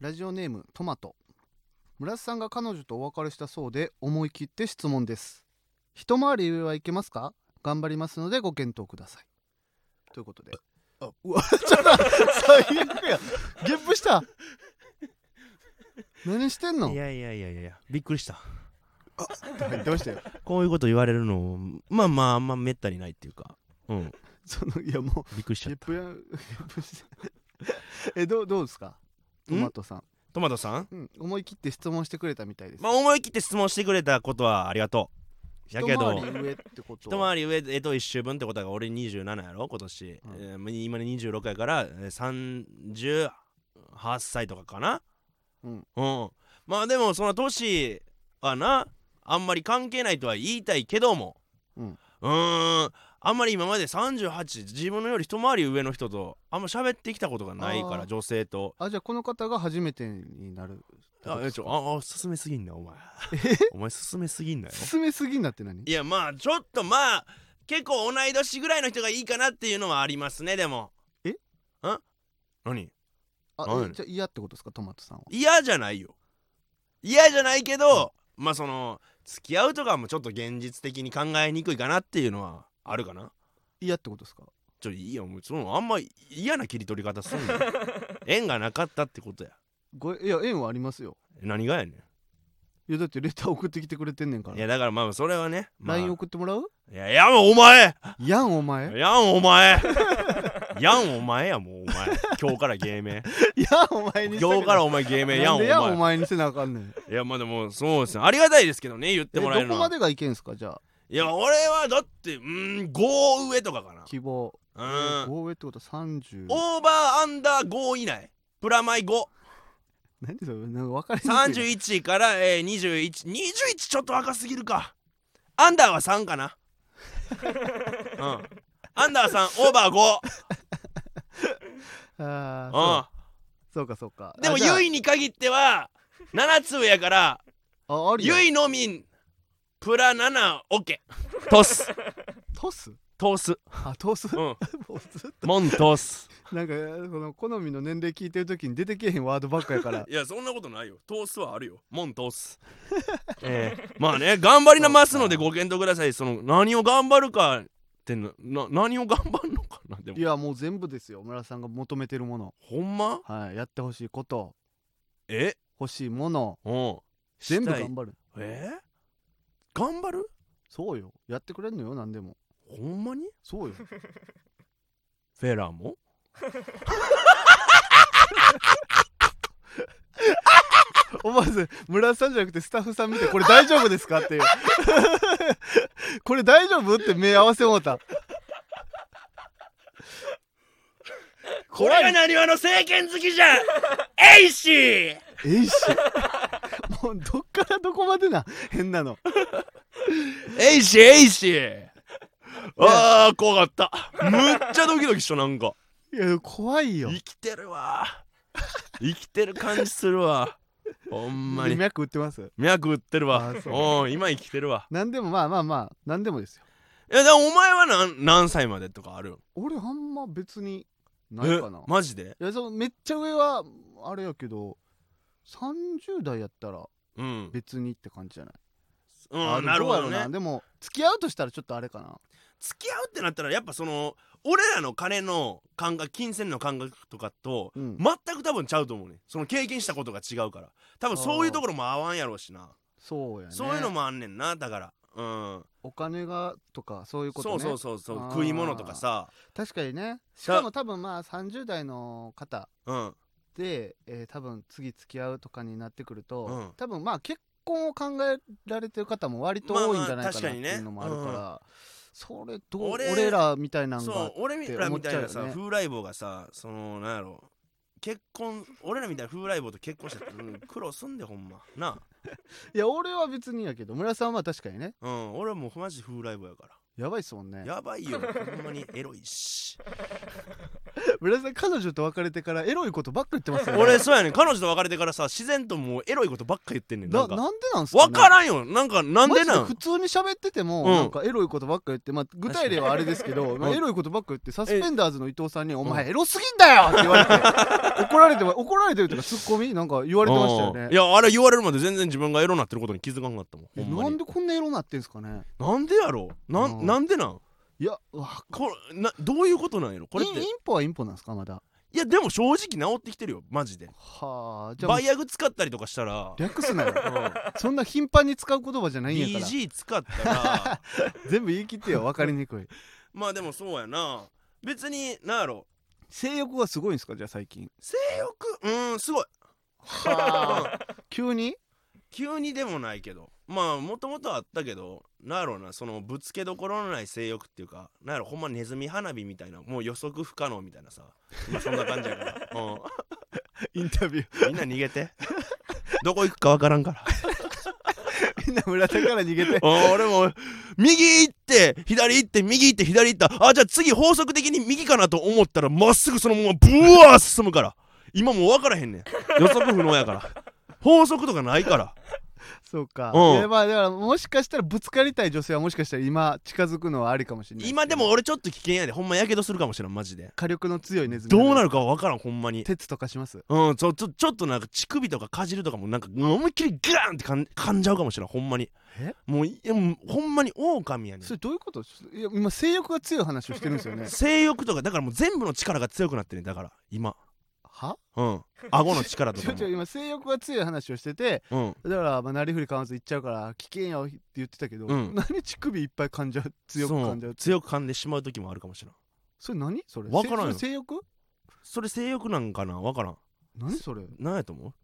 ラジオネームトマト。村瀬さんが彼女とお別れしたそうで思い切って質問です。一回り上はいけますか？頑張りますのでご検討ください。ということで。あうわちょっと最悪や。ゲップした。何してんの？いやいやいやいやいやびっくりした。言ってましたよこういうこと言われるのまあまああんまめったにないっていうか。うん。そのいやもうびっくりしちゃった。ゲップやゲップして。えどうどうですか？トマトさん。トマトさん？うん、思い切って質問してくれたみたいです。まあ思い切って質問してくれたことはありがとう。やけど。一回り上ってこと一回り上えと1周分ってことが俺27やろ今年、うん。えー今26やからえー38歳とかかな。うん。うん。まあでもその年はなあんまり関係ないとは言いたいけども。うん。うーんあんまり今まで38自分のより一回り上の人とあんま喋ってきたことがないから女性と。あじゃあこの方が初めてになるあえちょああ進めすぎんなお前。お前進めすぎんなよ。進めすぎんなって何？いやまあちょっとまあ結構同い年ぐらいの人がいいかなっていうのはありますねでも。え？ん何？あじゃあ嫌ってことですか？トマトさんは。嫌じゃないよ。嫌じゃないけど、まあその付き合うとかもちょっと現実的に考えにくいかなっていうのはあるかな？嫌ってことですか？ちょいいよ。もうそのあんま嫌な切り取り方すんの 縁がなかったってことや。ごいや縁はありますよ。何がやねいやだってレター送ってきてくれてんねんから。んいやだからまあそれはね、まあ、LINE 送ってもらう？いやいやもうお前。やんお前。やんお前。やんお前やもうお前。今日から芸名。やんお前に今日からお前芸名。やんおなんでやんお前前にせなあかんねん。いやまあでもそうですねありがたいですけどね言ってえもらえるのは。どこまでがいけんすか？じゃあいや俺はだってうーん5上とかかな。希望。うん。5上ってことは30オーバーアンダー5以内。プラマイ5何でそれ？なんか分かりにくい31から、えー、2121ちょっと若すぎるか。アンダーは3かな。うん。アンダー3オーバー5 ああうそう。かそうか。んでもあじゃあ。ユイに限っては7つ上やからああるよ。ユイのみプラ7オッケー。トス。トス？トス。あトス？うん。もうずっと。モントス。なんかこの好みの年齢聞いてる時に出てけえへんワードばっかやから。いやそんなことないよ。トースはあるよ。モントース。えー、まあね頑張りなますのでご検討ください。その何を頑張るかってなな何を頑張るのかなでも。いやもう全部ですよ。村さんが求めてるもの。ほんま？はいやってほしいこと。え？欲しいもの。うん。全部頑張る。え？ー、頑張る？そうよ。やってくれんのよ何でも。ほんまに？そうよ。フェラーも？思わず村さんじゃなくてスタッフさん見てこれ大丈夫ですかっていう。これ大丈夫？って目合わせもうた。これがなにわの政権好きじゃん。えいしえいしも うどっからどこまでな変なの。えいしえいし。あー怖かった。むっちゃドキドキしたなんか。いや怖いよ。生きてるわ。生きてる感じするわ。ほんまに。脈打ってます？脈打ってるわ。あそう。おん今生きてるわ。何でもまあまあまあ何でもですよ。いやでもお前は何何歳までとかある俺あんま別にないかな。えマジで？いやそのめっちゃ上はあれやけど30代やったらうん、別にって感じじゃない、うん、あなるほどね。でも付き合うとしたらちょっとあれかな。付き合うってなったらやっぱその俺らの金の感覚金銭の感覚とかとうん。全く多分ちゃうと思うね。その経験したことが違うから。多分そういうところも合わんやろうしな、そうやね。そういうのもあんねんなだから。うん。お金がとかそういうことね。そうそうそうそう。あー食い物とかさ。確かにね。しかも多分まあ30代の方。うんで、えー多分次付き合うとかになってくると、うん。多分まあ結婚を考えられてる方も割と多いんじゃないかなっていうのもあるから、それどう俺俺らみたいなんそがう俺らみたいなさ、って思っちゃうよね。風来坊がさそのなんやろ。結婚俺らみたいな風来坊と結婚したら、うん、苦労すんでほんま。な いや俺は別にやけど村さんは確かにね。うん俺はもうマジ風来坊やから。やばいっすもんね。やばいよほんまに。エロいし 村田さん彼女と別れてからエロいことばっか言ってますよね。俺そうやねん。彼女と別れてからさ自然ともうエロいことばっか言ってんねん。なかなんなんでなんすか、ね、分からんよ。なんかなんでなん？普通に喋ってても、うん。なんかエロいことばっか言って、まあ、具体例はあれですけど、まあ、うんエロいことばっか言ってサスペンダーズの伊藤さんに「お前エロすぎんだよ!」って言われて 怒られても怒られてるとかツッコミ？なんか言われてましたよね。うん。いやあれ言われるまで全然自分がエロなってることに気づかんかったもん。なんでこんなエロなってんすかね？なんでやろなうんん。なんでなん？いやわこれなどういうことなんやろ？これって。インインポはインポなんですか？まだ。いやでも正直治ってきてるよ。マジで。はあじゃあバイアグ使ったりとかしたら。略すなよ。うん。そんな頻繁に使う言葉じゃないんやから。BG 使ったら。全部言い切ってよ。分かりにくい。まあでもそうやな。別になんやろ。性欲はすごいんですか？じゃあ最近。性欲？うんすごい。はあ。急に？急にでもないけど。まあもともとあったけどなんやろうなそのぶつけどころのない性欲っていうかなんやろほんまネズミ花火みたいなもう予測不可能みたいなさ。今そんな感じやから、うインタビュー。ん、みんな逃げて。どこ行くかわからんから。みんな村田から逃げて。あ俺も右行って左行って右行って左行った。あじゃあ次法則的に右かなと思ったらまっすぐそのままブワー進むから。今もう分からへんねん。予測不能やから法則とかないから。そうか、うん。まあだからもしかしたらぶつかりたい女性はもしかしたら今近づくのはありかもしれない今でも俺ちょっと危険やで。ほんまやけどするかもしれん。マジで。火力の強いネズミ。どうなるるか分からんほんまに。鉄とかします？うんちょちょちょっとなんか乳首とかかじるとかもなんか思いっきりガーンってかん噛んじゃうかもしれんほんまに。え？もういやもうほんまに狼やねん。それどういうこと？いや今性欲が強い話をしてるんですよね。性欲とかだからもう全部の力が強くなってるねんだから今は？うん。顎の力とちかも。ょ ちょ今性欲が強い話をしててうん。だからまあなりふり構わず言っちゃうから危険よって言ってたけど、うん。何乳首いっぱい噛んじゃう強く噛んじゃうそう強く噛んでしまう時もあるかもしれん。それ何？それ？わからんよ。せそれ性欲？それ性欲なんかな？分からん。何それ？何やと思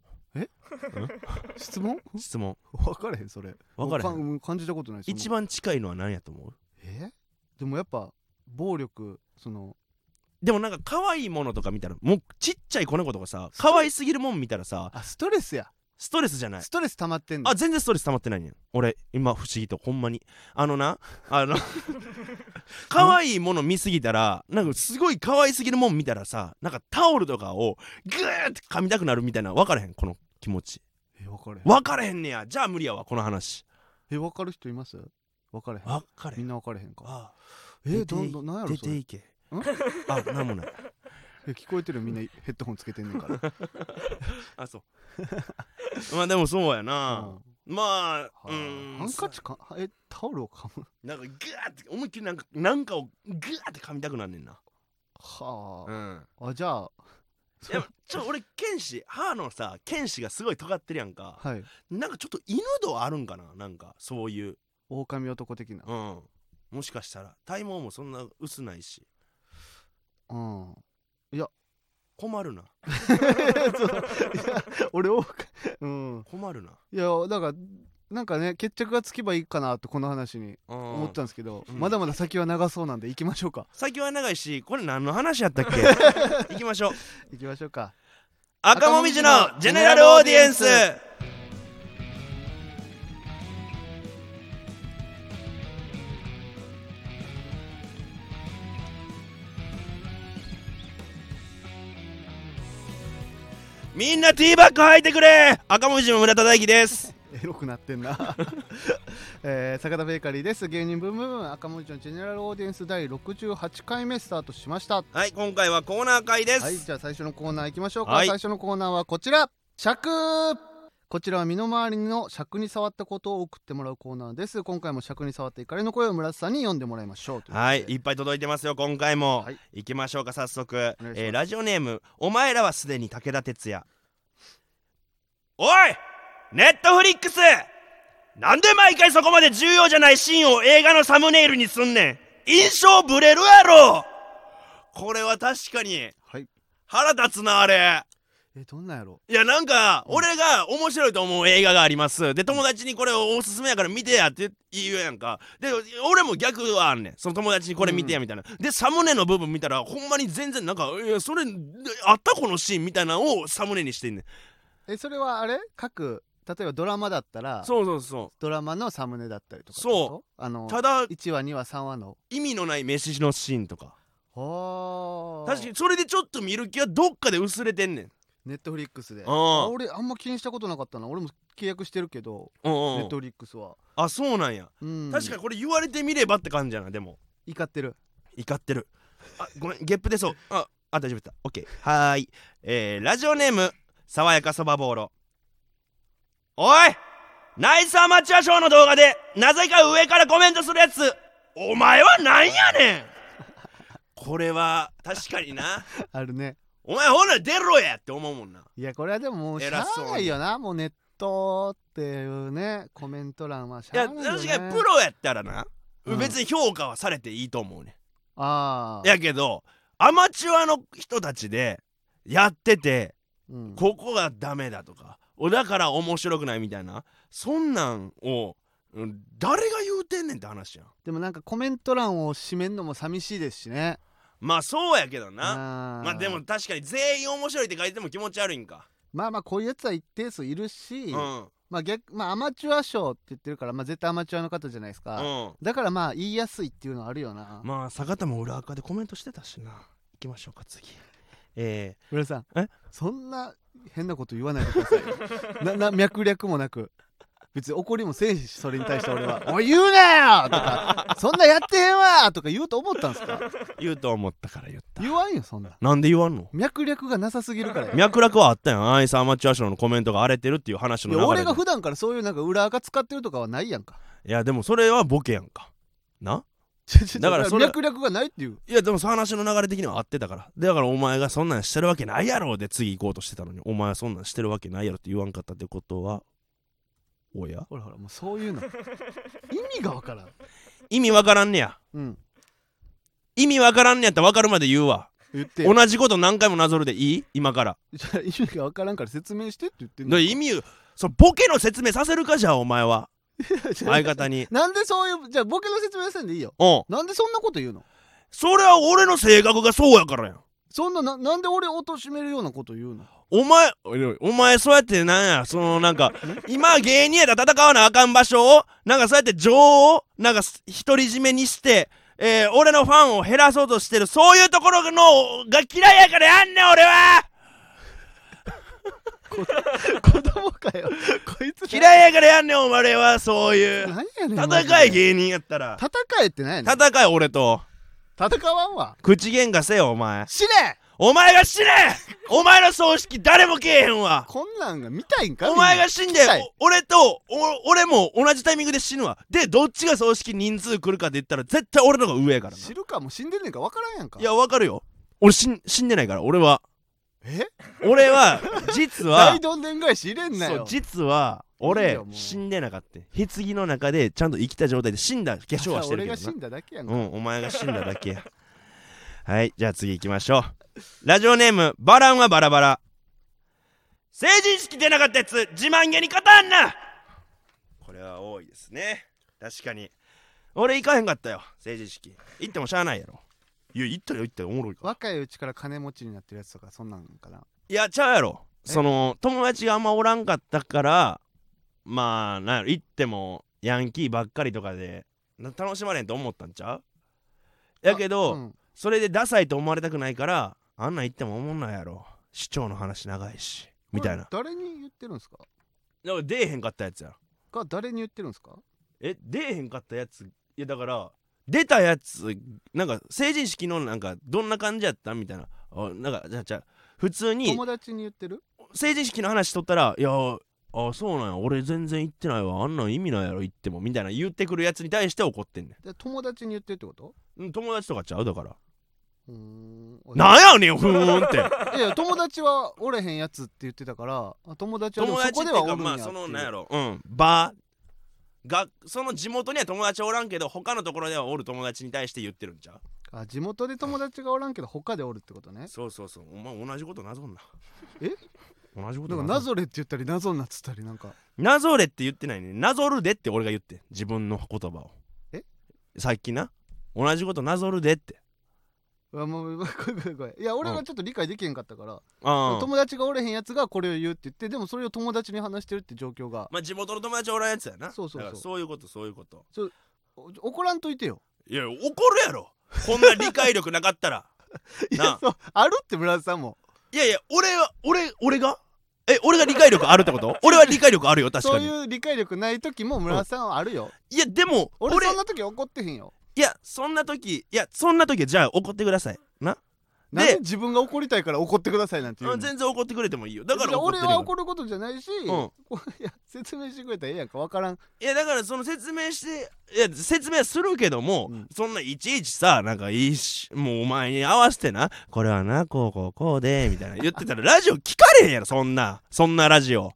質問う質問？分からへんそれ。分からへん。ん感じたことないその。一番近いのは何やと思う？え？でもやっぱ暴力そのでもなんか可愛いものとか見たらもうちっちゃい子猫とかさ可愛すぎるもん見たらさあストレスや。ストレスじゃない。ストレス溜まってんの？あ全然ストレス溜まってないねん。俺今不思議とほんまに。あのなあの 可愛いもの見すぎたらなんかすごい可愛すぎるもん見たらさなんかタオルとかをグーって噛みたくなるみたいな分からへんこの気持ち。え分かれへん。分からへんねや。じゃあ無理やわこの話。え分かる人います？分かれへん。分かれへん。みんな分かれへんか。あえ出てどんどんなんやろそれ？出ていけ。ん あなんもない。え聞こえてるみんな。ヘッドホンつけてんねんから。あそう。まあでもそうやうなん。まあうん。ハンカチか？えタオルを噛む？なんかグーって思いっきりなんかなんかをグーって噛みたくなんねんな。はうん。ああじゃあいやちょ俺剣士歯のさ剣士がすごい尖ってるやんか。はい。なんかちょっと犬度あるんかな？なんかそういう。狼男的な。うん。もしかしたら。体毛もそんな薄ないしうん。困るな。俺をうん。困るな。いやだからなんかね決着がつけばいいかなってこの話に思思ったんですけど、うん。まだまだ先は長そうなんで行きましょうか。先は長いしこれ何の話やったっけ？行きましょう。行きましょうか。赤もみじのジェネラルオーディエンスみんなティーバッグ履いてくれ。赤もみじの村田大樹です。エロくなってんな、えー、坂田ベーカリーです。芸人ブームブーム赤文字のジェネラルオーディエンス第68回目スタートしました。はい今回はコーナー会です、はいじゃあ最初のコーナー行きましょうか、はい。最初のコーナーはこちら。尺。こちらは身の回りの尺に触ったことを送ってもらうコーナーです。今回も尺に触った怒りの声を村瀬さんに読んでもらいましょうはい、いっぱい届いてますよ今回も、はい。行きましょうか早速、えーラジオネームお前らはすでに武田鉄矢おいネットフリックス。なんで毎回そこまで重要じゃないシーンを映画のサムネイルにすんねん。印象ブレるやろ。これは確かに。はい。腹立つなあれ。えどんなんやろ？いやなんか俺が面白いと思う映画があります。で友達にこれおすすめやから見てやって言うやんか。で俺も逆はあんねん。その友達にこれ見てやみたいな、でサムネの部分見たらほんまに全然なんかいやそれあったこのシーンみたいなのをサムネにしてんねんえそれはあれ？各例えばドラマだったらそうそうそドラマのサムネだったりとかそう。あのうただ1話2話3話の。意味のない飯のシーンとか。はあ。確かにそれでちょっと見る気はどっかで薄れてんねん。ネットフリックスで。ん。あ俺あんま気にしたことなかったな。俺も契約してるけどネットフリックスは。あそうなんや、うん。確かにこれ言われてみればって感じやなでも。怒ってる。怒ってる。あごめんゲップ出そう。ああ大丈夫だオッケーはーい。えー、ラジオネーム爽やかそばぼうろおいナイスアマチュアショーの動画でなぜか上からコメントするやつ。お前はなんやねん。これは確かにな。あるね。お前ほら出ろやって思うもんな。いやこれはでももうしゃあ偉そうに。ないよな。もうネットっていうねコメント欄はしいやゃあないよ、ね、確かにプロやったらな、うん。別に評価はされていいと思うねああやけどアマチュアの人たちでやっててうん。ここがダメだとかおだから面白くないみたいなそんなんをうん誰が言うてんねんって話やん。でもなんかコメント欄を締めんのも寂しいですしね。まあそうやけどな。まあでも確かに全員面白いって書いても気持ち悪いんか。まあまあこういうやつは一定数いるし、うん。まあ逆まあアマチュア賞って言ってるから、まあ、絶対アマチュアの方じゃないですか、うん。だからまあ言いやすいっていうのはあるよな、まあ坂田も裏垢でコメントしてたしな。行きましょうか次え浦さんえ？そんな変なこと言わないでください。よ なな脈略もなく。別に怒りもせえしそれに対して俺は「おい言うなよ!」とか「そんなやってへんわ!」とか言うと思ったんですか？ー、言うと思ったから言った。言わんよそんな。なんで言わんの？脈略がなさすぎるからよ脈絡はあったやん。アイスアマチュア賞のコメントが荒れてるっていう話いの流れ俺が普段からそういうなんか裏垢使ってるとかはないやんか。いやでもそれはボケやんか。な？だからそれ脈略がないっていう。いやでもその話の流れ的には合ってたから。だからお前がそんなんしてるわけないやろで次行こうとしてたのにお前はそんなんしてるわけないやろって言わんかったってことはおや？ほらほらもうそういうの。意味がわからん。意味わからんねや。うん。意味わからんねやったらわかるまで言うわ。言ってよ。同じこと何回もなぞるでいい？今から。意味がわからんから説明してって言ってんだか。ら意味そのボケの説明させるかじゃあお前は。味 相方に。なんでそういうじゃあボケの説明せんでいいよ。うん。なんでそんなこと言うの？それは俺の性格がそうやからやん。そんなななんで俺を貶めるようなこと言うの？お前お前そうやってなんやそのなんか今芸人やったら戦わなあかん場所をなんかそうやって情をなんかす独り占めにしてえー、俺のファンを減らそうとしてるそういうところのが嫌いやからやんねん俺は子供かよ。こいつ嫌いやからやんねんお前はそういう。何やねん戦い芸人やったら。戦えって何やねん戦い俺と。戦わんわ。口喧嘩せよお前。死ね！お前が死ね！お前の葬式誰もけえへんわ。こんなんが見たいんか？お前が死んで俺とお俺も同じタイミングで死ぬわ。でどっちが葬式人数来るかって言ったら絶対俺の方が上やからな。知るかもう死んでんねんか分からんやんか。いやわかるよ。俺死んでないから。俺はえ？俺は実は大どんでん返し入れんなそうよ実は俺よもう。死んでなかった。棺の中でちゃんと生きた状態で死んだ化粧はしてるけどな。俺が死んだだけやんか。うんお前が死んだだけや。はいじゃあ次行きましょう。ラジオネームバランはバラバラ。成人式出なかったやつ自慢げに語んな。これは多いですね。確かに。俺行かへんかったよ成人式。行ってもしゃあないやろいや行ったよ行ったよおもろいから。若いうちから金持ちになってるやつとかそんなんかな？いやちゃうやろ。えその友達があんまおらんかったからまあなんやろ行ってもヤンキーばっかりとかでな楽しまれんと思ったんちゃう？やけど、うん。それでダサいと思われたくないからあんなん言っても思んないやろ。市長の話長いしみたいな。誰に言ってるんですか？だから出えへんかったやつや。が誰に言ってるんですか？え出えへんかったやついやだから出たやつなんか成人式のなんかどんな感じやったみたいな。あなんかじゃあじゃあ普通に友達に言ってる？成人式の話しとったら「いやあそうなんや。俺全然行ってないわ。あんなん意味ないやろ行っても」みたいな言ってくるやつに対して怒ってんねで友達に言ってるってこと？友達とかちゃう？だから。うーん。なんやねんふーんって。いや友達はおれへんやつって言ってたからあ友達は友そこ達っていうかまあそのなんやろ。うん。場がその地元には友達おらんけど他のところではおる友達に対して言ってるんちゃう？あ地元で友達がおらんけど他でおるってことね。そうそうそう。お前同じことなぞんな。え？同じことなぞな。ぞれって言ったりなぞんなっつったりなんか。なぞれって言ってないね。なぞるでって俺が言って自分の言葉を。え？さっきな。同じことなぞるでってあもうごめんごめんごめん。いや俺うん。がちょっと理解できへんかったから、ああ。友達がおれへんやつがこれを言うって言ってでもそれを友達に話してるって状況が。まあ地元の友達おらんやつやな。そうそうそう。だからそういうことそういうこと。お怒らんといてよ。いや怒るやろ。こんな理解力なかったら。いなやそう。あるって村田さんも。いやいや俺は俺俺が？え俺が理解力あるってこと？俺は理解力あるよ確かに。そういう理解力ない時も村田さんはあるよ、いやでも俺俺そんな時怒ってへんよいやそんな時いやそんな時はじゃあ怒ってください。な？で自分が怒りたいから怒ってくださいなんて言う全然怒ってくれてもいいよ。だからいや怒ってる。よ俺は怒ることじゃないし、ん。こいや説明してくれたらええやんか分からん。いやだからその説明していや説明はするけども、うん。そんないちいちさなんかいいしもうお前に合わせてなこれはなこうこうこうでみたいな。言ってたら ラジオ聞かれへんやろそんな。そんなラジオ。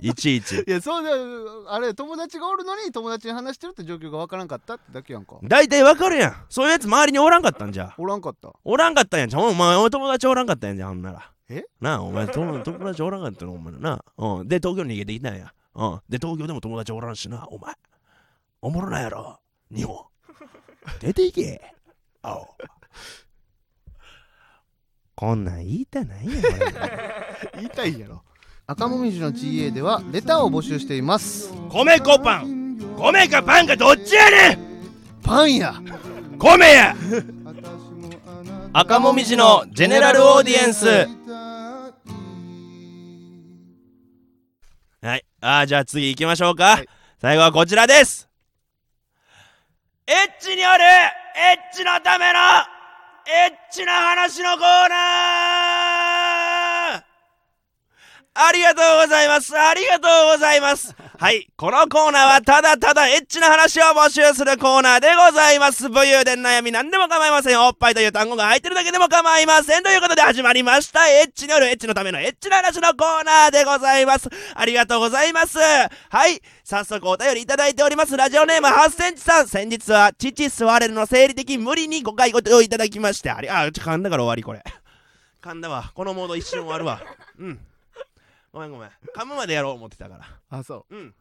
いちいち。いやそうだよあれ友達がおるのに友達に話してるって状況が分からんかったってだけやんか。大体わかるやん。そういうやつ周りにおらんかったんじゃ。おらんかった。おらんかったんやんじゃん。お前お友達おらんかったんやんじゃんほんなら。え？なあお前友友達おらんかったのお前らな。うん。で東京に逃げてきたんや。うん。で東京でも友達おらんしなお前おもろないやろ日本。出ていけ。青。こんなん言いたないやろ。言いたいやろ。赤もみじの GA ではレターを募集しています。米粉パン。米かパンかどっちやねん。パンや。米や。赤もみじのジェネラルオーディエンス。はい。あーじゃあ次行きましょうか、はい。最後はこちらですエッチによるエッチのためのエッチな話のコーナー。ありがとうございます。ありがとうございます。はいこのコーナーはただただエッチな話を募集するコーナーでございます。武勇伝悩み何でも構いません。おっぱいという単語が入ってるだけでも構いません。ということで始まりました。エッチによるエッチのためのエッチな話のコーナーでございます。ありがとうございますはい。早速お便りいただいております。ラジオネーム8センチさん。先日は父吸われるの生理的無理にご回答いただきまして。ありあちょ噛んだから終わりこれ。噛んだわ。このモード一瞬終わるわ。うん。ごめんごめん。噛むまでやろう思ってたから。あそう。ん。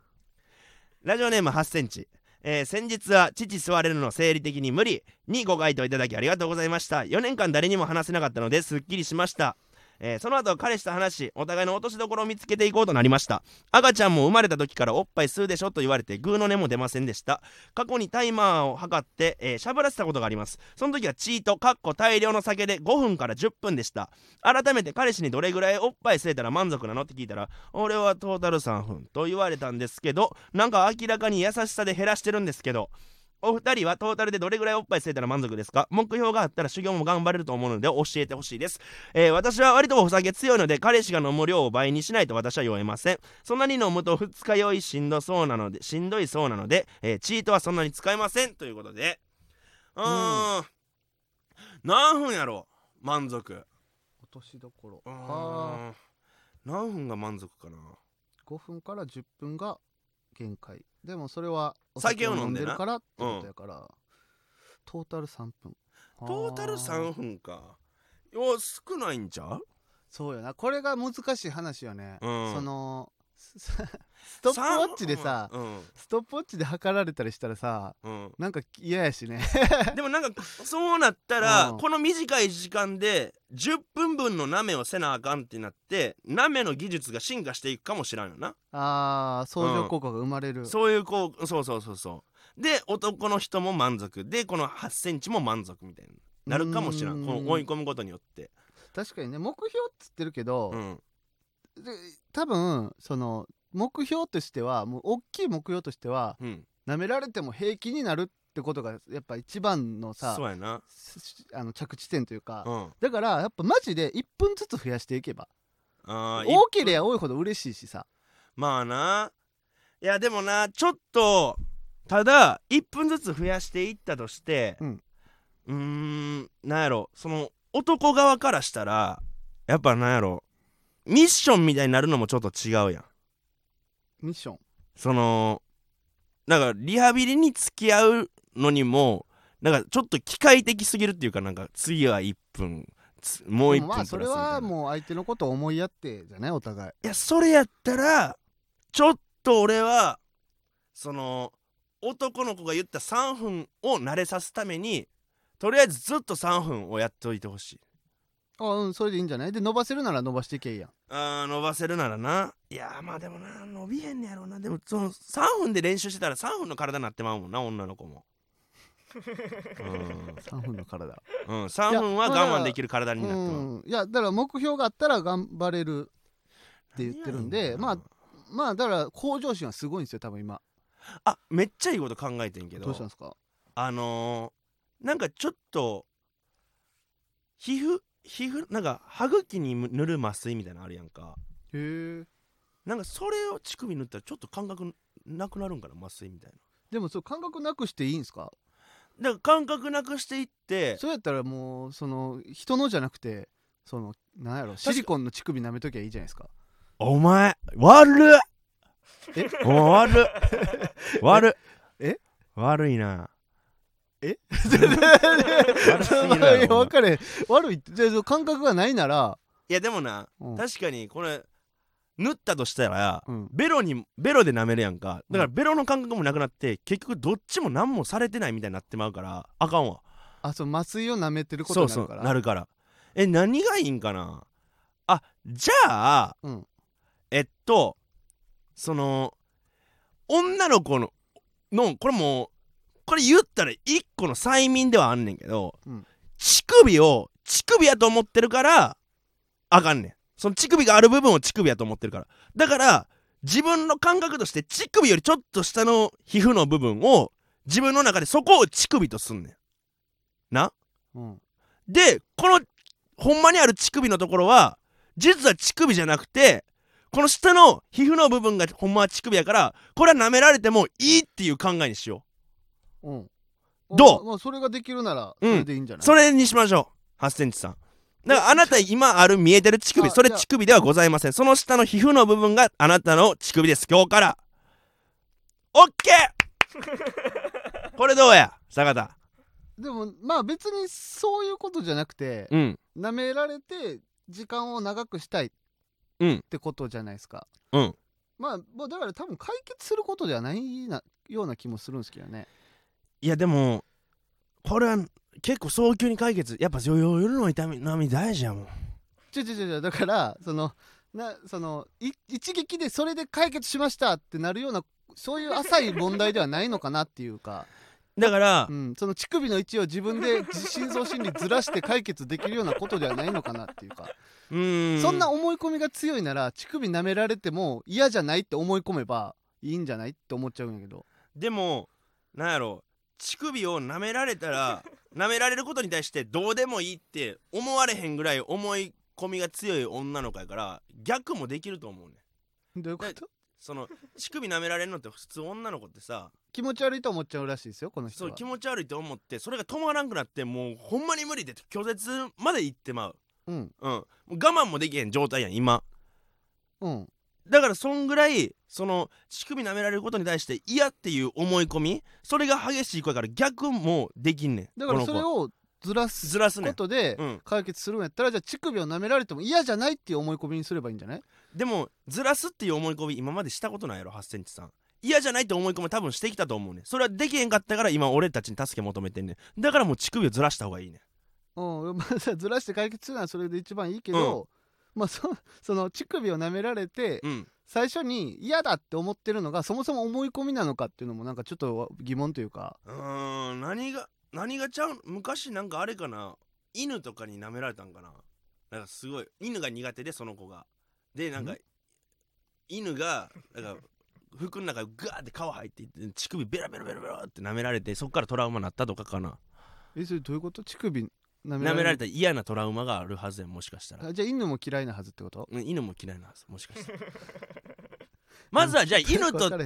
ラジオネーム8センチ。えー先日は父吸われるの生理的に無理。にご回答いただきありがとうございました。4年間誰にも話せなかったのですっきりしましたえーその後彼氏と話しお互いの落としどころを見つけていこうとなりました赤ちゃんも生まれた時からおっぱい吸うでしょと言われてグーの音も出ませんでした。過去にタイマーを測って、えーしゃぶらせたことがあります。その時はチートかっこ大量の酒で5分から10分でした改めて彼氏にどれぐらいおっぱい吸えたら満足なの？って聞いたら俺はトータル3分と言われたんですけどなんか明らかに優しさで減らしてるんですけどお二人はトータルでどれぐらいおっぱい吸えたら満足ですか？目標があったら修行も頑張れると思うので教えてほしいです、えー私は割とお酒強いので彼氏が飲む量を倍にしないと私は酔えません。そんなに飲むと二日酔いしんどそうなのでしんどいそうなので、えーチートはそんなに使えませんということで。うーん。何分やろ満足。落としどころ。うーあん。何分が満足かな？5分から10分が限界。でもそれはお酒を飲んでな。るからってことやから、トータル3分。トータルあ3分か。よ少ないんちゃう？そうよな。これが難しい話よね、うん。そのスストップウォッチでさうん。ストップウォッチで測られたりしたらさうん。なんか嫌やしね。でもなんかそうなったらうん。この短い時間で10分分のなめをせなあかんってなってなめの技術が進化していくかもしらんよな。あー相乗効果が生まれる、そういうこうそうそうそうそう。で男の人も満足。でこの8センチも満足みたいになるかもしらん。この追い込むことによって。確かにね目標っつってるけど、うん。で多分その目標としてはもう大きい目標としてはうん。舐められても平気になるってことがやっぱ一番のさそうやな。すあの着地点というか、うん。だからやっぱマジで1分ずつ増やしていけば多ければ多いほど嬉しいしさ。まあな。いやでもなちょっとただ1分ずつ増やしていったとしてうん。うーんなんやろその男側からしたらやっぱなんやろミッションみたいになるのもちょっと違うやん。ミッション。そのなんかリハビリに付き合うのにもなんかちょっと機械的すぎるっていうかなんか次は1分つもう1分まあそれはもう相手のことを思いやってじゃないお互い。いやそれやったらちょっと俺はその男の子が言った3分を慣れさすためにとりあえずずっと3分をやっておいてほしいあうんそれでいいんじゃない？で伸ばせるなら伸ばしていけいいやん。あー伸ばせるならな。いやまあでもな伸びへんねやろうな。でもその3分で練習してたら3分の体になってまうもんな女の子も。3分の体。うん、うん、3分は我慢できる体になってまう。うん。いやだから目標があったら頑張れるって言ってるんでまあまあだから向上心はすごいんですよ多分今。あめっちゃいいこと考えてんけど。どうしたんですか？あのー、なんかちょっと皮膚皮膚なんか歯茎に塗る麻酔みたいなのあるやんか。へえ。なんかそれを乳首塗ったらちょっと感覚なくなるんかな麻酔みたいな。でもそう感覚なくしていいんですか？だから感覚なくしていって。そうやったらもうその人のじゃなくてそのなんやろシリコンの乳首舐めときゃいいじゃないですか。お前悪っ。え？お前悪っ。悪っ。え？悪いなえ？分かれ悪いってじゃ感覚がないなら、いやでもなうん。確かにこれ塗ったとしたらうん、ベロにベロで舐めるやんか。だからベロの感覚もなくなって結局どっちも何もされてないみたいになってまうからあかんわ。あそう麻酔を舐めてることそうそうになるから。なるから。え何がいいんかな？あじゃあうん。えっとその女の子ののこれもうこれ言ったら一個の催眠ではあんねんけど、うん。乳首を乳首やと思ってるからあかんねん。その乳首がある部分を乳首やと思ってるから。だから自分の感覚として乳首よりちょっと下の皮膚の部分を自分の中でそこを乳首とすんねん。な？うん。でこのほんまにある乳首のところは実は乳首じゃなくてこの下の皮膚の部分がほんまは乳首やからこれは舐められてもいいっていう考えにしようん。どう？まあ、それができるならそうん。れでいいんじゃない、うそれにしましょう。8センチさん。だからあなた今ある見えてる乳首あそれじゃあ乳首ではございません。その下の皮膚の部分があなたの乳首です。今日から。オッケー！これどうや？坂田。でもまあ別にそういうことじゃなくてうん。舐められて時間を長くしたいっうんてことじゃないですか。うん。まあもうだから多分解決することではないなような気もするんですけどねいやでもこれは結構早急に解決。やっぱ夜の痛み波大事やもん。違う違う違うだからそのなそのい一撃でそれで解決しましたってなるようなそういう浅い問題ではないのかなっていうか、だからうん、その乳首の位置を自分で深層心理ずらして解決できるようなことではないのかなっていうか、うーん。そんな思い込みが強いなら乳首舐められても嫌じゃないって思い込めばいいんじゃないって思っちゃうんやけど。でもなんやろ乳首を舐められたら 舐められることに対してどうでもいいって思われへんぐらい思い込みが強い女の子やから逆もできると思うねん。どういうこと？その乳首舐められるのって普通女の子ってさ気持ち悪いと思っちゃうらしいですよこの人そうは気持ち悪いと思ってそれが止まらんくなってもうほんまに無理で拒絶まで行ってまう。うん。うん。もう我慢もできへん状態やん今。うんだからそんぐらいその乳首舐められることに対して嫌っていう思い込みそれが激しい子やから逆もできんねんだからそれをずらすずらすことでうん解決するんやったらじゃあ乳首を舐められても嫌じゃないっていう思い込みにすればいいんじゃない？でもずらすっていう思い込み今までしたことないやろ8センチさん。嫌じゃないって思い込み多分してきたと思うねん。それはできへんかったから今俺たちに助け求めてんねん。だからもう乳首をずらした方がいいねん。うん。まあさずらして解決するのはそれで一番いいけど、まあそ その乳首を舐められてうん。最初に嫌だって思ってるのがそもそも思い込みなのかっていうのもなんかちょっと疑問というか。うーん何が何がちゃう昔なんかあれかな。犬とかに舐められたんかな。なんかすごい犬が苦手でその子が。でなんかん？犬がなんか服の中にガーって皮入っていって乳首ベラベラベラベラって舐められてそっからトラウマになったとかかな。えそれどういうこと？乳首舐め舐められたた嫌なトラウマがあるはずやんもしかしたら。じゃあ犬も嫌いなはずってこと？うん犬も嫌いなはずもしかしたら まずはじゃあ犬分と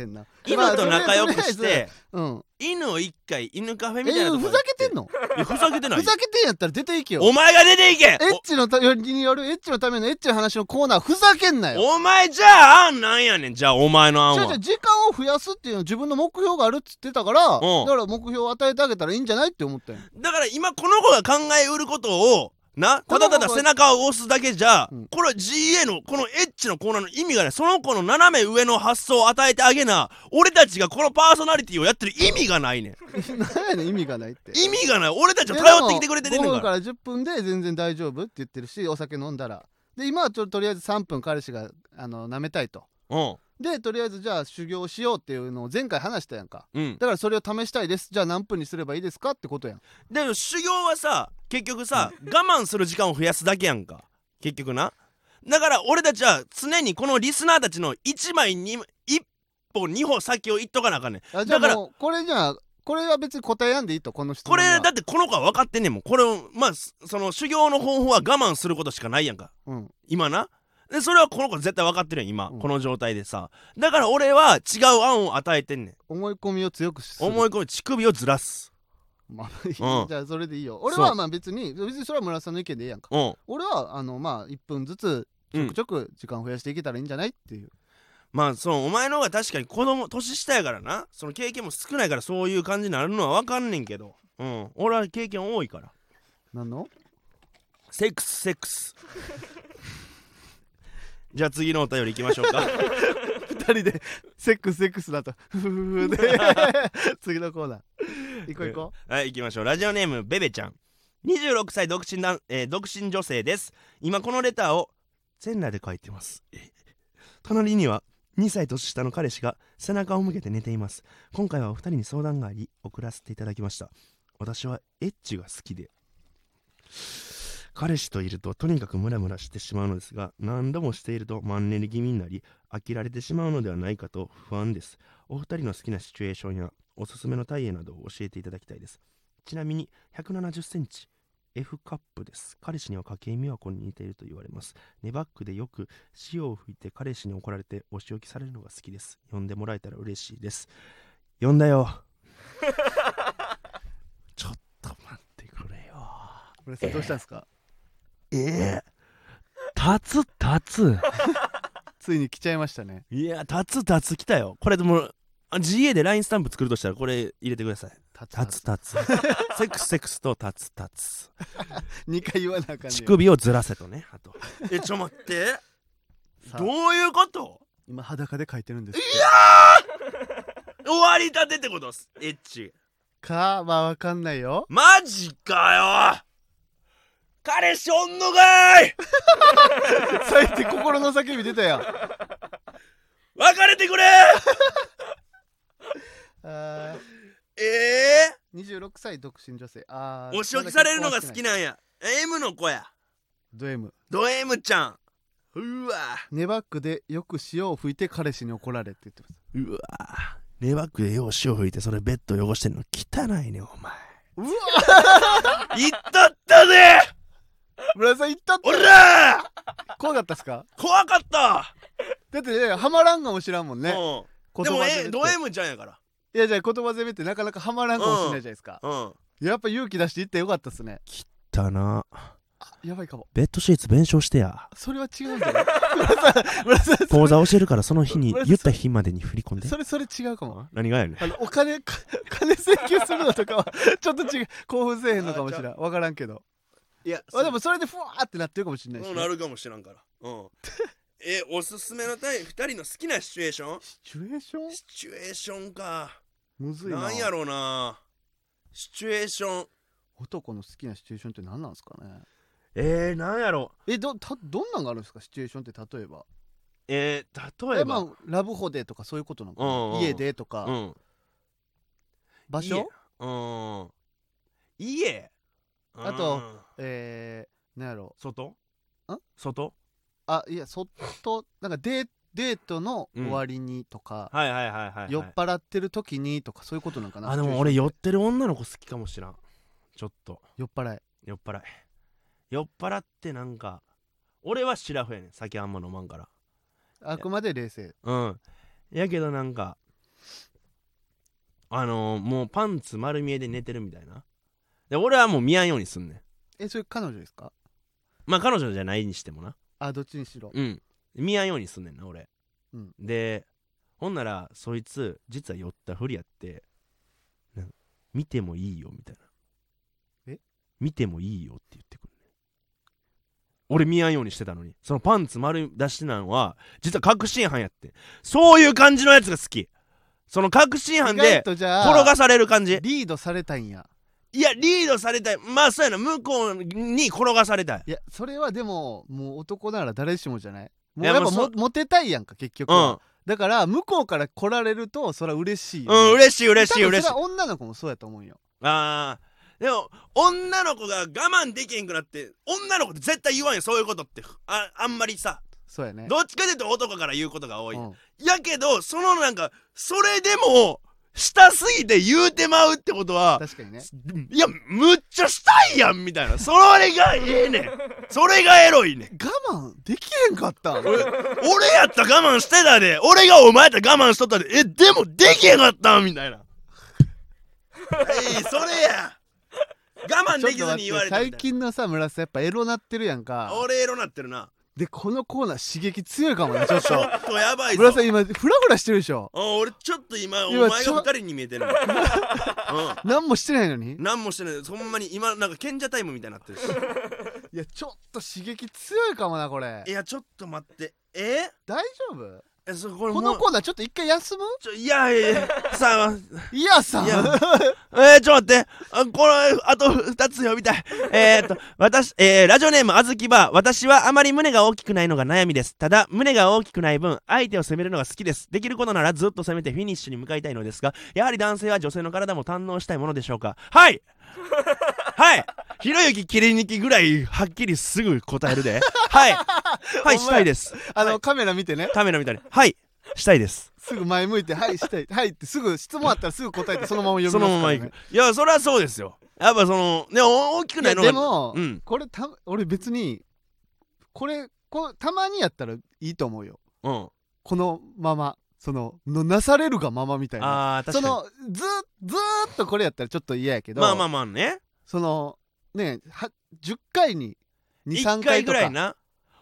犬まあと仲良くしてうん。犬を一回犬カフェえみたいなふざけてんの？ふざけてない。ふざけてんやったら出ていけよ。お前が出ていけ！エッチのたによるエッチのためのエッチの話のコーナーふざけんなよ。お前じゃあ案なんやねん。じゃあお前の案は。時間を増やすっていうのは自分の目標があるっつってたからだん。から目標を与えてあげたらいいんじゃないって思ったよだから今この子が考えうることをな。ただただ背中を押すだけじゃ、うん。これは GA のこのエッチのコーナーの意味がない。その子の斜め上の発想を与えてあげな。俺たちがこのパーソナリティをやってる意味がないねん。何やねん意味がないって。意味がない。俺たちを頼ってきてくれてる5分んだかからら10分で全然大丈夫って言ってるしお酒飲んだら。で今はちょっととりあえず3分彼氏があの舐めたいと。うんでとりあえずじゃあ修行しようっていうのを前回話したやんか。うん。だからそれを試したいです。じゃあ何分にすればいいですかってことやん。でも修行はさ結局さ我慢する時間を増やすだけやんか。結局な。だから俺たちは常にこのリスナーたちの1枚に1歩2歩先を言っとかなあかんねん。だからこれじゃあこれは別に答えやんでいいとこの質問こはれだってこの子は分かってんねんもん。これをまあすその修行の方法は我慢することしかないやんか。うん。今なでそれはこの子絶対分かってるやん今、うん。この状態でさ。だから俺は違う案を与えてんねん。思い込みを強くする。思い込み乳首をずらす。まあいいうん。じゃあそれでいいよ。俺はまあ別に別にそれは村田さんの意見でいいやんか。うん。俺はあのまあ1分ずつちょくちょく時間増やしていけたらいいんじゃないっていう。まあそのお前の方が確かに子供年下やからな。その経験も少ないからそういう感じになるのは分かんねんけど。うん。俺は経験多いから。何の？セックスセックスじゃあ次のお便り行きましょうか。二人でセックスセックスだと。で 次のコーナー。行こう行こはい行きましょう。ラジオネームベベちゃん。26歳独身男、えー独身女性です。今このレターを全裸で書いてます。え隣には2歳年下の彼氏が背中を向けて寝ています。今回はお二人に相談があり送らせていただきました。私はエッチが好きで彼氏といるととにかくムラムラしてしまうのですが何度もしているとマンネリ気味になり飽きられてしまうのではないかと不安です。お二人の好きなシチュエーションやおすすめのタイエなどを教えていただきたいです。ちなみに170センチ F カップです。彼氏には家計美和子に似ていると言われます。ネバックでよく塩を吹いて彼氏に怒られてお仕置きされるのが好きです。呼んでもらえたら嬉しいです。呼んだよ。ちょっと待ってくれよ。う村田さんどうしたんですか？ええ立つ立つ。いに来ちゃいましたね。ついや立つ立つ来たよ。これでもあ GA で LINE スタンプ作るとしたらこれ入れてください。立つ立つ セックスセックスと立つ立つ。2回言わなあかんね乳首をずらせとねあと。えちょ待って。どういうこと？今裸で書いてるんです終わりたてってことっす。エッチ。かまあわかんないよ。マジかよ彼氏おんのかい。最低心の叫び出たやん。別れてくれ。あええー？26歳独身女性。あお仕置きされるのが好きななんや M の子や。ド M ド M ちゃん。うわ。ネバックでよく塩を吹いて彼氏に怒られって言ってます。うわ。ネバックでよう塩吹いてそれベッド汚してんの汚いねお前。うわ。いったったぜ村田さん言ったって。おら怖かったっすか？怖かった、だってねハマらんかもしらんもんね。うん、でもえド M ちゃんやから。いやじゃあ言葉攻めってなかなかハマらんかもしれないじゃないですか、うん。やっぱ勇気出して言ってよかったっすね。だなやばいかも。ベッドシーツ弁償してや。それは違うんじゃない？村田さん村田さん口座教えるからその日に俺言った日までに振り込んで。それそれ違うかも。何がやねん。あのお金か 金請求するのとかはちょっと違う。興奮せえへんのかもしれん。分からんけどいやあでもそれでふわーってなってるかもしれないし、ね、なるかもしらんから。うん。えおすすめのタイ2人の好きなシチュエーション？シチュエーション？シチュエーションか。むずいな。なんやろうな。シチュエーション。男の好きなシチュエーションって何なんですかね？えー、なんやろ。えどたどんなんがあるんですか？シチュエーションって例えば。えー、例えば、えまあラブホでとかそういうことなのかな、うんうん。家でとか、うん。場所？うん。家あとうん。えー、なんやろ。外？ん？外？あいやそっとなんかデーデートの終わりにとか、はいはいはいはい、はい、酔っ払ってる時にとかそういうことなんかな。あでも俺酔ってる女の子好きかもしらん。ちょっと。酔っ払い。酔っ払い。酔っ払ってなんか俺はシラフやねん。酒あんま飲まんから。あくまで冷静。うん。やけどなんかあのー、もうパンツ丸見えで寝てるみたいなで俺はもう見やんようにすんねん。えそれ彼女ですか？まあ彼女じゃないにしてもな。あどっちにしろ。うん。見やんようにすんねんな俺、うん。でほんならそいつ実は酔ったふりやって見てもいいよみたいな。え？見てもいいよって言ってくるね俺見やんようにしてたのに。そのパンツ丸出してたのは実は確信犯やってそういう感じのやつが好き。その確信犯で転がされる感じ。リードされたいんやいやリードされたい。まあそうやな。向こうに転がされたい。いやそれはでももう男なら誰しもじゃない？もういややっぱもモテたいやんか結局うん。は、だから向こうから来られるとそれは嬉しいよね、うん嬉しい嬉しい嬉しい。女の子もそうやと思うんよ。あー。でも女の子が我慢できへんくなって女の子って絶対言わんよそういうことって。ああんまりさ。そうやね。どっちかというと男から言うことが多い、うん。やけどそのなんかそれでもしたすぎて言うてまうってことは確かにね。いやむっちゃしたいやんみたいな。それがええねん。それがエロいねん。我慢できへんかったん？俺俺やったら我慢してたで。俺がお前やったら我慢しとったで。えでもできへんかったんみたいな。えいそれや。我慢できずに言われたみたい最な近のさ村瀬やっぱエロなってるやんか。俺エロなってるなでこのコーナー刺激強いかもね ちょっちょと。っとやばいぞ。村瀬今フラフラしてるでしょ？あ俺ちょっと今お前が二人に見えてるの うん。何もしてないのに？何もしてない。ほんまに今なんか賢者タイムみたいになってるし。いやちょっと刺激強いかもなこれ。いやちょっと待って。え？大丈夫？えそこれこもう。のコーナーちょっと一回休む？ちょいやいやいやさあいやさいや。えー、ちょっと待って。あこれあと2つ読みたい。えー、っと私、えー、ラジオネームあずきば私はあまり胸が大きくないのが悩みです。ただ胸が大きくない分相手を攻めるのが好きです。できることならずっと攻めてフィニッシュに向かいたいのですがやはり男性は女性の体も堪能したいものでしょうか？はいはい。ひろゆき切り抜きぐらいはっきりすぐ答えるで。はい。はいしたいです。あの、はい。カメラ見てね。カメラみたいにはい。したいです。すぐ前向いて「はいしたい」はいってすぐ質問あったらすぐ答えてそのまま読そみますから、ね、のままいく。いやそりゃそうですよ。やっぱそのねお大きくないのがでも、うん。これた俺別にこれこたまにやったらいいと思うよ。うん。このままそののなされるがままみたいな。あー確かに。そのずずーっとこれやったらちょっと嫌やけど。まあまあまあねそのねは10回に1 23回回とか。ぐらいな。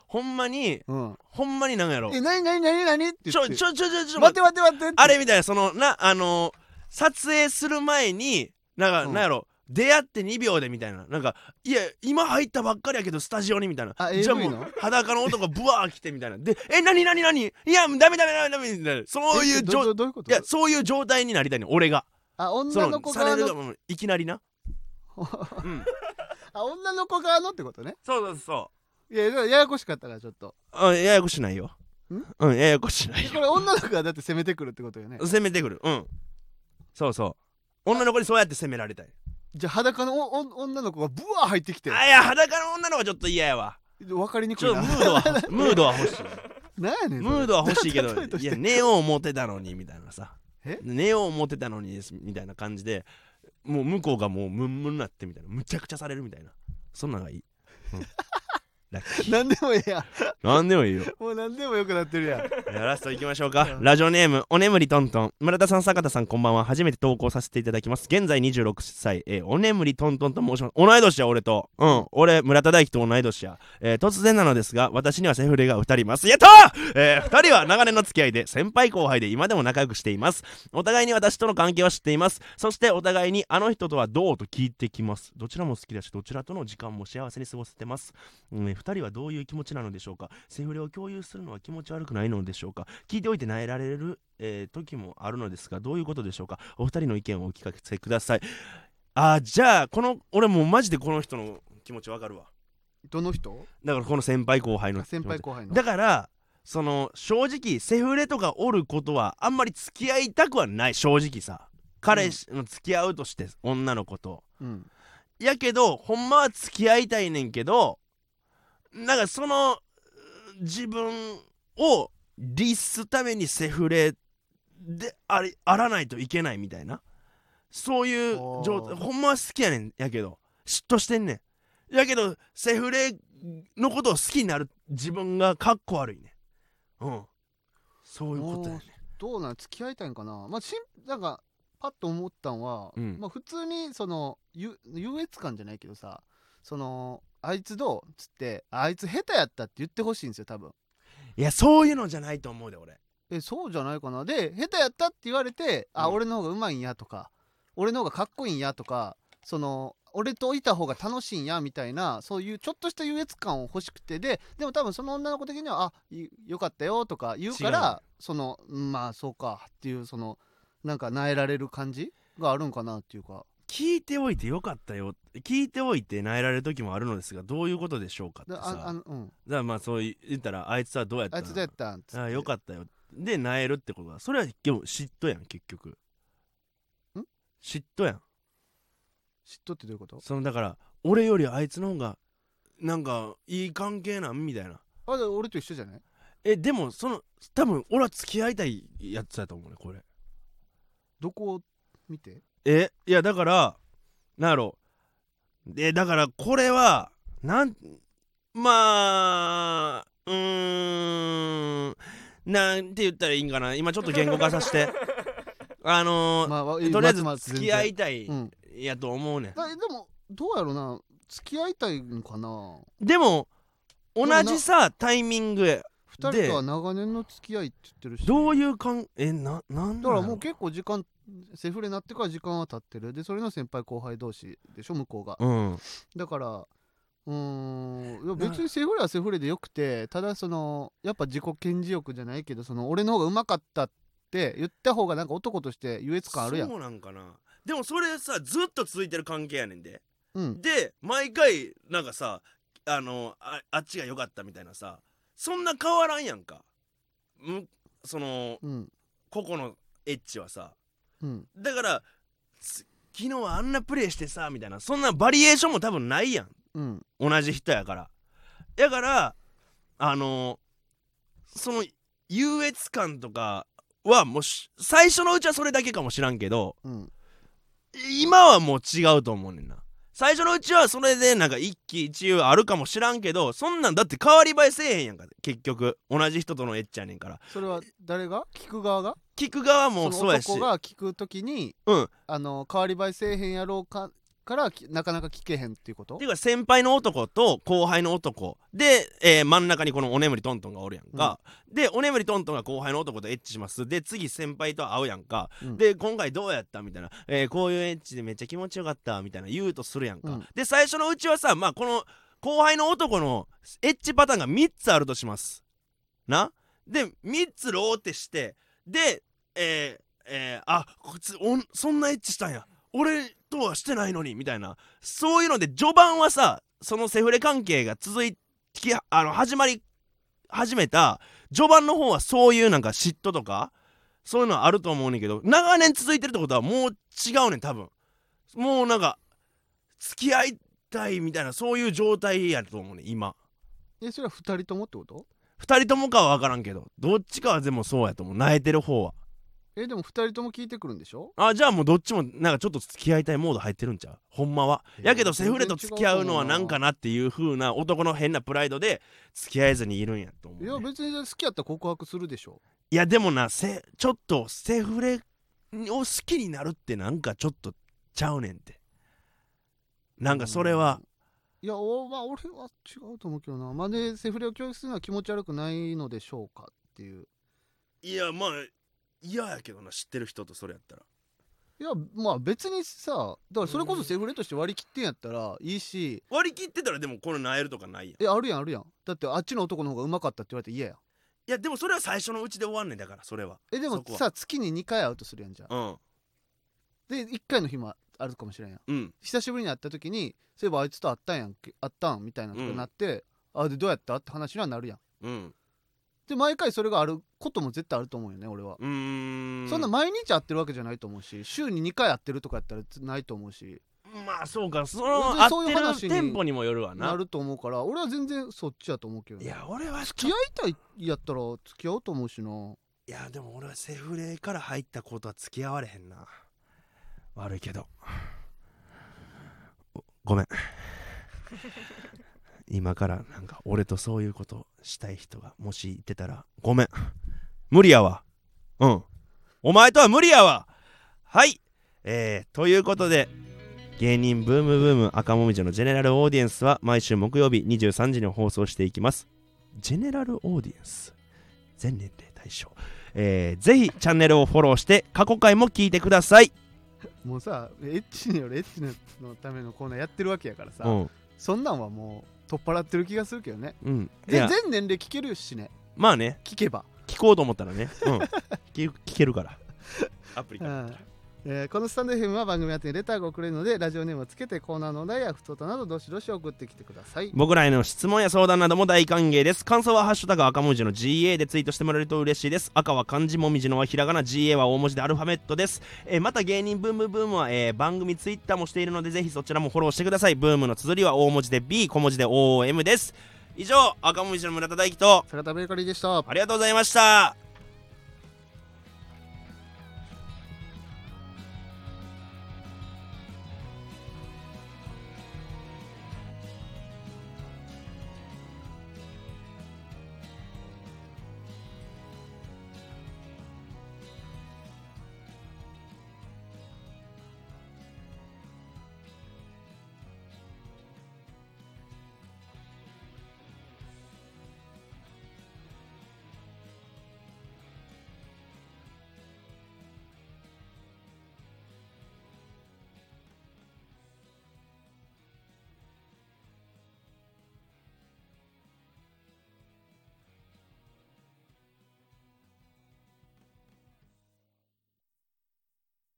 ほんまにうん、ほんまになんやろ。えなになになになにって。ちょ言ってちょちょちょちょ待って待って待って。ってあれみたいなそのなあの撮影する前になんか、うん。なんやろ。出会って2秒でみたいな。なんかいや今入ったばっかりやけどスタジオにみたいな。あじゃあ AV もの？う裸の男がブワー来てみたいな。でえ何何何？いやダメダメダメダメみたいなそういうえど状どどういうこと？いやそういう状態になりたいね俺が。あそ女ののさ子側のれるがもう。いきなりなうん。あ女の子側のってことね。そうそうそう。いやややこしかったらちょっと。あややこしないよ。ん？うんややこしないよ。これ女の子がだって攻めてくるってことよね。攻めてくる。うん。そうそう。女の子にそうやって攻められたい。じゃあ裸の女の子がブワー入ってきて。あいや裸の女の子はちょっと嫌やわ。分かりにくちょっといなムードは ムードは欲しい。なんやねんムードは欲しいけどいや寝よう思ってたのにみたいなさ。え？寝よう思ってたのにですみたいな感じでもう向こうがもうムンムンなってみたいな。むちゃくちゃされるみたいな。そんなのがいい、うん、ラッキー。なんでもええやなんでもいいよ。もうなんでもよくなってるやん。ラストいきましょうか。ラジオネームおねむりとんとん村田さん坂田さんこんばんは。初めて投稿させていただきます。現在26歳、えーおねむりとんとんと申します。同い年や俺と。うん。俺村田大樹と同い年や、えー突然なのですが私にはセフレが2人います。やったー、え2人は長年の付き合いで先輩後輩で今でも仲良くしています。お互いに私との関係は知っています。そしてお互いにあの人とはどう？と聞いてきます。どちらも好きだしどちらとの時間も幸せに過ごせてます、うん、2人はどういう気持ちなのでしょうか？セフレを共有するのは気持ち悪くないのでしょうか？聞いておいて萎えられる、えー時もあるのですがどういうことでしょうか？お二人の意見をお聞かせください。あーじゃあこの俺もうマジでこの人の気持ちわかるわ。どの人？だからこの先輩後輩のあ先輩後輩の。だからその正直セフレとかおることはあんまり付き合いたくはない。正直さ。彼氏の付き合うとして女の子と。うん。やけどほんまは付き合いたいねんけどなんかその自分を律すためにセフレでありあらないといけないみたいな。そういう状態ほんまは好きやねんやけど。嫉妬してんねん。やけどセフレのことを好きになる自分がかっこ悪いねん。うん。そういうことやねどうなん付き合いたいんかな。まあしんなんかパッと思ったんは、うん。まあ普通にそのゆ優越感じゃないけどさそのあいつどうっつってあいつ下手やったって言ってほしいんですよ多分。いやそういうのじゃないと思うで俺。えそうじゃないかな。で下手やったって言われて、あうん。俺の方がうまいんやとか俺の方がかっこいいんやとかその俺といた方が楽しいんやみたいなそういうちょっとした優越感を欲しくてででも多分その女の子的には「あいよかったよ」とか言うからそのうんまあそうかっていうそのなんか萎えられる感じがあるんかなっていうか聞いておいてよかったよ。聞いておいて萎えられる時もあるのですがどういうことでしょうかってでさうん。だからまあそう言ったらあいつはどうやったのあいつどうやったん？っつってあよかったよ。でなえるってことだそれはでも嫉妬やん結局。ん？嫉妬やん。嫉妬ってどういうこと？そのだから俺よりあいつの方がなんかいい関係なん？みたいな。あで俺と一緒じゃない？えでもその多分俺は付き合いたいやつだと思うねこれ。どこを見て？えいやだからなんやろ。でだからこれはなんまあうーんなんて言ったらいいんかな。今ちょっと言語化させて。あのーまあわとりあえず付き合いたいうん。やと思うねん。だでもどうやろうな。付き合いたいんかな。でも同なじさタイミングや二人とは長年の付き合いって言ってるし。どうういう感えななんだからもうう結構時間セフレになってから時間は経ってる。でそれの先輩後輩同士でしょ？向こうが。うん。だからうーんいや別にセフレはセフレでよくてただそのやっぱ自己顕示欲じゃないけどその俺の方がうまかったって言った方がなんか男として優越感あるやん。そうなんかな。でもそれさずっと続いてる関係やねんで。うん。で毎回なんかさあのああっちが良かったみたいなさそんな変わらんやんか。むそのうん。個々のエッチはさ。うん。だからつ昨日はあんなプレイしてさみたいな。そんなバリエーションも多分ないやん。うん。同じ人やから。やからあのその優越感とかはもうし最初のうちはそれだけかもしらんけどうん。今はもう違うと思うねんな最初のうちはそれでなんか一喜一憂あるかもしらんけどそんなんだって変わり映えせえへんやんか結局。同じ人とのエッチやねんから。それは誰が？聞く側が？聞く側もそのそうやし。男が聞くときにうん。あの変わり映えせえへんやろうかからきなかなか聞けへんっていうこと？っていうか先輩の男と後輩の男。で、えー真ん中にこのおねむりトントンがおるやんか、でおねむりトントンが後輩の男とエッチします。で次先輩と会うやんか、うん。で今回どうやったみたいな、えーこういうエッチでめっちゃ気持ちよかったみたいな言うとするやんか、うん。で最初のうちはさまあこの後輩の男のエッチパターンが3つあるとします。な？で3つローってしてでえーえーあこいつおんそんなエッチしたんや。俺とはしてないのにみたいな。そういうので序盤はさそのセフレ関係が続いきあの始まり始めた序盤の方はそういうなんか嫉妬とかそういうのはあると思うねんけど長年続いてるってことはもう違うねん多分。もうなんか付き合いたいみたいなそういう状態やと思うねん今。えそれは二人ともってこと？二人ともかは分からんけどどっちかはでもそうやと思う。泣いてる方はえでも二人とも聞いてくるんでしょ？あじゃあもうどっちもなんかちょっと付き合いたいモード入ってるんちゃう？ほんまは。えー。やけどセフレと付き合うのはなんかなっていう風な男の変なプライドで付き合えずにいるんやと思う、ね、いや別に好きやったら告白するでしょ。いやでもなせちょっとセフレを好きになるってなんかちょっとちゃうねんって。なんかそれは。うん。いやおまあ俺は違うと思うけどな。まあでセフレを教育するのは気持ち悪くないのでしょうかっていう。いやまあ嫌やけどな知ってる人とそれやったら。いやまあ別にさだからそれこそセフレとして割り切ってんやったらいいし。割り切ってたらでもこのなえるとかないやん。いえあるやんあるやん。だってあっちの男の方がうまかったって言われて嫌や。やでもそれは最初のうちで終わんねんだからそれは。えでもそこは。さ月に2回会うとするやんじゃんうん。で1回の日もあるかもしれんやん。うん。久しぶりに会った時にそういえばあいつと会ったんやんけ会ったんみたいなとかなって、あでどうやった？って話にはなるやん。うん。で毎回それがあることも絶対あると思うよね俺は、うーん。そんな毎日会ってるわけじゃないと思うし週に2回会ってるとかやったらないと思うし。まあそうか。そ全のういう話テンポにもよるわな。なると思うから俺は全然そっちやと思うけどね。いや俺は付き合いたいやったら付き合おうと思うしな。いやでも俺はセフレから入ったことは付き合われへんな。悪いけど。おごめん。今からなんか俺とそういうことしたい人がもしいてたらごめん無理やわ。うん。お前とは無理やわ。はい。えー、ということで芸人ブームブーム赤もみじのジェネラルオーディエンスは毎週木曜日23時に放送していきます。ジェネラルオーディエンス？全年齢対象えー、ぜひチャンネルをフォローして過去回も聞いてください。もうさエッチによるエッチのためのコーナーやってるわけやからさ、うん。そんなんはもう取っ払ってる気がするけどね。うん。全年齢聞けるしね。まあね、聞けば、聞こうと思ったらね、うん。聞聞けるから。アプリうから。ん、えーこのスタンド FM は番組宛てにレターが送れるのでラジオネームをつけてコーナーのお題や普通となどどしどし送ってきてください。僕らへの質問や相談なども大歓迎です。感想は「ハッシュタグ赤文字の GA」でツイートしてもらえると嬉しいです。赤は漢字もみじのはひらがな。GA は大文字でアルファベットです、えーまた芸人ブームブームは、えー番組ツイッターもしているのでぜひそちらもフォローしてください。ブームの綴りは大文字で B 小文字で OM です以上赤文字の村田大樹と坂田ベーカリーでした。ありがとうございました